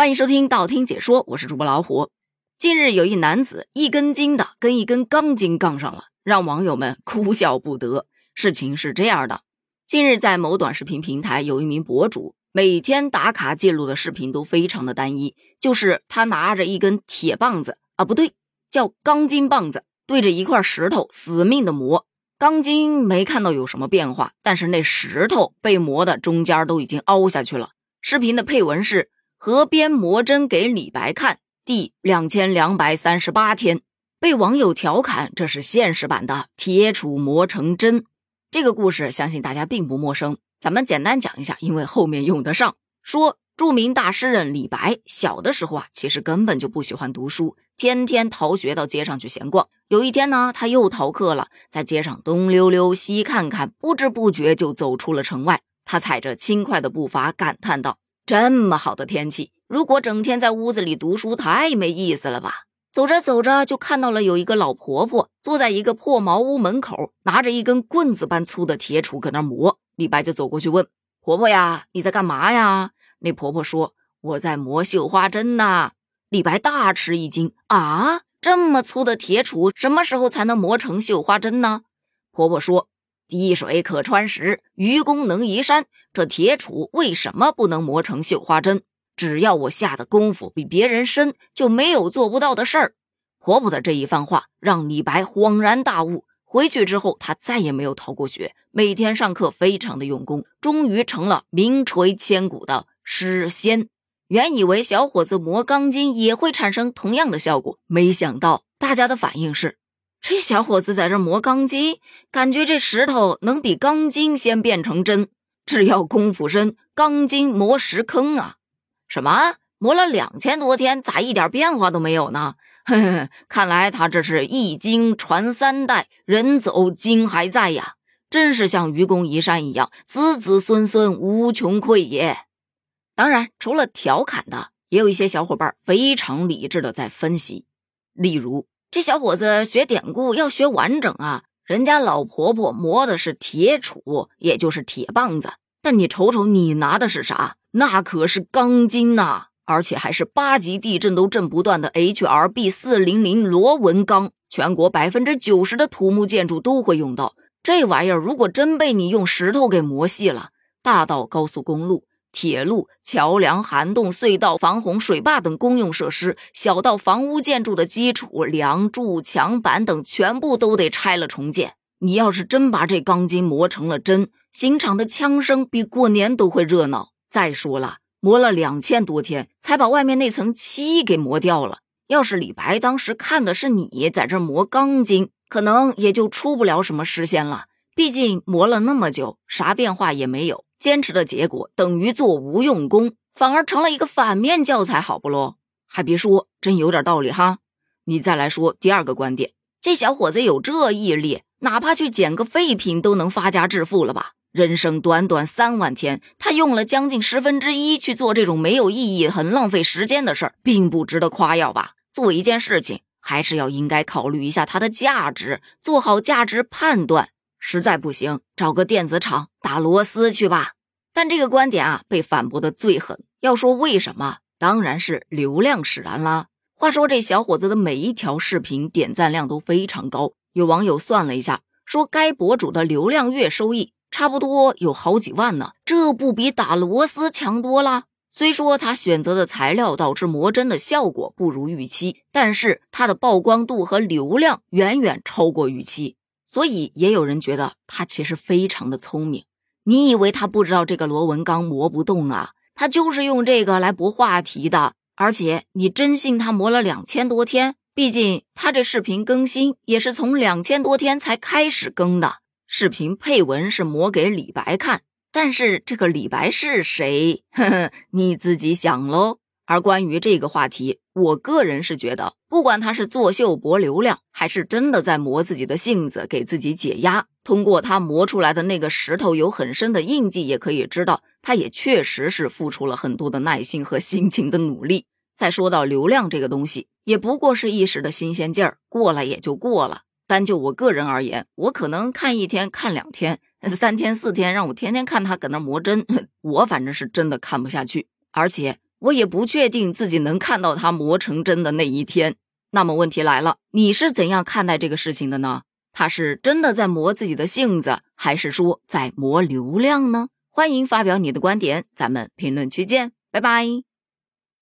欢迎收听道听解说，我是主播老虎。近日有一男子一根筋的跟一根钢筋杠上了，让网友们哭笑不得。事情是这样的：近日在某短视频平台，有一名博主每天打卡记录的视频都非常的单一，就是他拿着一根铁棒子啊，不对，叫钢筋棒子，对着一块石头死命的磨。钢筋没看到有什么变化，但是那石头被磨的中间都已经凹下去了。视频的配文是。河边磨针给李白看，第两千两百三十八天，被网友调侃这是现实版的铁杵磨成针。这个故事相信大家并不陌生，咱们简单讲一下，因为后面用得上。说著名大诗人李白小的时候啊，其实根本就不喜欢读书，天天逃学到街上去闲逛。有一天呢，他又逃课了，在街上东溜溜西看看，不知不觉就走出了城外。他踩着轻快的步伐，感叹道。这么好的天气，如果整天在屋子里读书，太没意思了吧？走着走着，就看到了有一个老婆婆坐在一个破茅屋门口，拿着一根棍子般粗的铁杵搁那磨。李白就走过去问婆婆呀：“你在干嘛呀？”那婆婆说：“我在磨绣花针呢。”李白大吃一惊：“啊，这么粗的铁杵，什么时候才能磨成绣花针呢？”婆婆说。滴水可穿石，愚公能移山。这铁杵为什么不能磨成绣花针？只要我下的功夫比别人深，就没有做不到的事儿。婆婆的这一番话让李白恍然大悟。回去之后，他再也没有逃过学，每天上课非常的用功，终于成了名垂千古的诗仙。原以为小伙子磨钢筋也会产生同样的效果，没想到大家的反应是。这小伙子在这磨钢筋，感觉这石头能比钢筋先变成针。只要功夫深，钢筋磨石坑啊！什么磨了两千多天，咋一点变化都没有呢？呵呵，看来他这是一经传三代，人走经还在呀！真是像愚公移山一样，子子孙孙无穷匮也。当然，除了调侃的，也有一些小伙伴非常理智的在分析，例如。这小伙子学典故要学完整啊！人家老婆婆磨的是铁杵，也就是铁棒子，但你瞅瞅你拿的是啥？那可是钢筋呐，而且还是八级地震都震不断的 HRB 四零零螺纹钢，全国百分之九十的土木建筑都会用到这玩意儿。如果真被你用石头给磨细了，大到高速公路。铁路、桥梁、涵洞、隧道、防洪、水坝等公用设施，小到房屋建筑的基础、梁柱、墙板等，全部都得拆了重建。你要是真把这钢筋磨成了针，刑场的枪声比过年都会热闹。再说了，磨了两千多天，才把外面那层漆给磨掉了。要是李白当时看的是你在这磨钢筋，可能也就出不了什么诗仙了。毕竟磨了那么久，啥变化也没有。坚持的结果等于做无用功，反而成了一个反面教材，好不咯？还别说，真有点道理哈。你再来说第二个观点，这小伙子有这毅力，哪怕去捡个废品都能发家致富了吧？人生短短三万天，他用了将近十分之一去做这种没有意义、很浪费时间的事儿，并不值得夸耀吧？做一件事情，还是要应该考虑一下它的价值，做好价值判断。实在不行，找个电子厂打螺丝去吧。但这个观点啊，被反驳的最狠。要说为什么，当然是流量使然啦。话说这小伙子的每一条视频点赞量都非常高，有网友算了一下，说该博主的流量月收益差不多有好几万呢，这不比打螺丝强多了？虽说他选择的材料导致磨针的效果不如预期，但是他的曝光度和流量远远超过预期。所以也有人觉得他其实非常的聪明。你以为他不知道这个螺纹钢磨不动啊？他就是用这个来博话题的。而且你真信他磨了两千多天？毕竟他这视频更新也是从两千多天才开始更的。视频配文是磨给李白看，但是这个李白是谁？呵呵，你自己想喽。而关于这个话题，我个人是觉得，不管他是作秀博流量，还是真的在磨自己的性子，给自己解压，通过他磨出来的那个石头有很深的印记，也可以知道，他也确实是付出了很多的耐心和辛勤的努力。再说到流量这个东西，也不过是一时的新鲜劲儿，过了也就过了。单就我个人而言，我可能看一天、看两天、三天、四天，让我天天看他搁那磨针，我反正是真的看不下去，而且。我也不确定自己能看到它磨成针的那一天。那么问题来了，你是怎样看待这个事情的呢？他是真的在磨自己的性子，还是说在磨流量呢？欢迎发表你的观点，咱们评论区见，拜拜。